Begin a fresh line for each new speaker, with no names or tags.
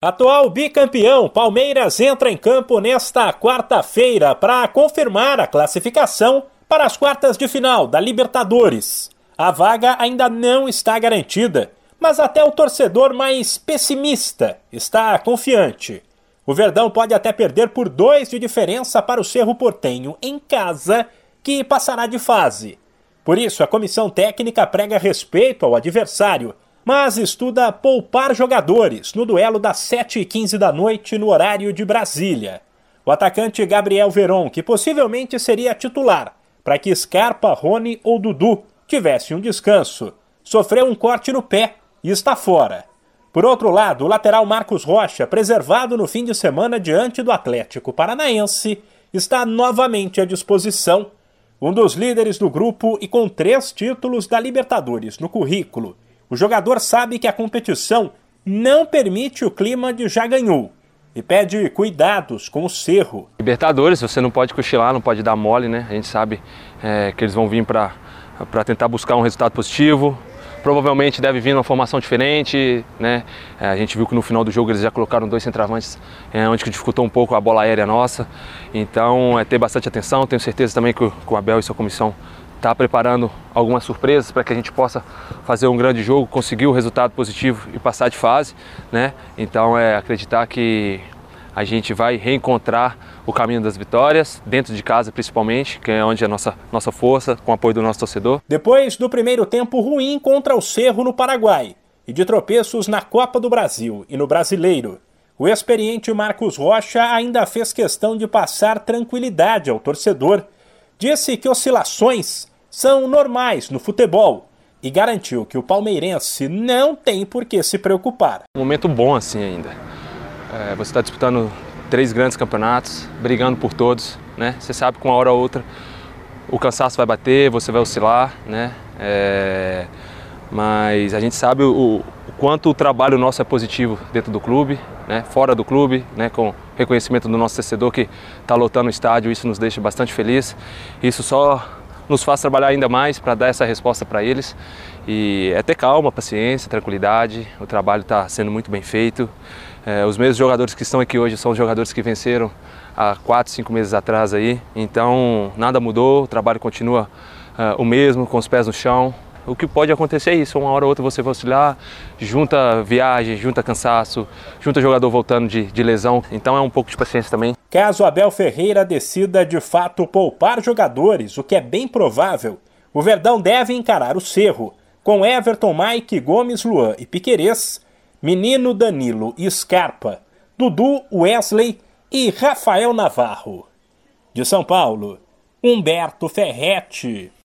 Atual bicampeão, Palmeiras entra em campo nesta quarta-feira para confirmar a classificação para as quartas de final da Libertadores. A vaga ainda não está garantida, mas até o torcedor mais pessimista está confiante. O Verdão pode até perder por dois de diferença para o Cerro Portenho em casa, que passará de fase. Por isso, a comissão técnica prega respeito ao adversário mas estuda poupar jogadores no duelo das 7h15 da noite no horário de Brasília. O atacante Gabriel Veron, que possivelmente seria titular, para que Scarpa, Rony ou Dudu tivessem um descanso, sofreu um corte no pé e está fora. Por outro lado, o lateral Marcos Rocha, preservado no fim de semana diante do Atlético Paranaense, está novamente à disposição. Um dos líderes do grupo e com três títulos da Libertadores no currículo o jogador sabe que a competição não permite o clima de já ganhou e pede cuidados com o cerro.
Libertadores, você não pode cochilar, não pode dar mole, né? A gente sabe é, que eles vão vir para tentar buscar um resultado positivo. Provavelmente deve vir uma formação diferente, né? É, a gente viu que no final do jogo eles já colocaram dois centravantes, é, onde que dificultou um pouco a bola aérea nossa. Então é ter bastante atenção. Tenho certeza também que o, que o Abel e sua comissão está preparando algumas surpresas para que a gente possa fazer um grande jogo, conseguir o um resultado positivo e passar de fase, né? Então é acreditar que a gente vai reencontrar o caminho das vitórias, dentro de casa principalmente, que é onde é a nossa, nossa força, com o apoio do nosso torcedor.
Depois do primeiro tempo ruim contra o Cerro no Paraguai e de tropeços na Copa do Brasil e no Brasileiro, o experiente Marcos Rocha ainda fez questão de passar tranquilidade ao torcedor disse que oscilações são normais no futebol e garantiu que o palmeirense não tem por que se preocupar.
Um momento bom assim ainda. É, você está disputando três grandes campeonatos, brigando por todos, né? Você sabe que uma hora ou outra o cansaço vai bater, você vai oscilar, né? É, mas a gente sabe o, quanto o trabalho nosso é positivo dentro do clube, né, fora do clube, né, com reconhecimento do nosso torcedor que está lotando o estádio, isso nos deixa bastante feliz. Isso só nos faz trabalhar ainda mais para dar essa resposta para eles. E é ter calma, paciência, tranquilidade. O trabalho está sendo muito bem feito. É, os mesmos jogadores que estão aqui hoje são os jogadores que venceram há quatro, cinco meses atrás aí. Então nada mudou, o trabalho continua uh, o mesmo, com os pés no chão, o que pode acontecer é isso, uma hora ou outra você vai oscilar, junta viagem, junta cansaço, junta jogador voltando de, de lesão, então é um pouco de paciência também.
Caso Abel Ferreira decida de fato poupar jogadores, o que é bem provável, o Verdão deve encarar o Cerro, com Everton, Mike, Gomes, Luan e Piquerez, Menino, Danilo e Scarpa, Dudu, Wesley e Rafael Navarro. De São Paulo, Humberto Ferretti.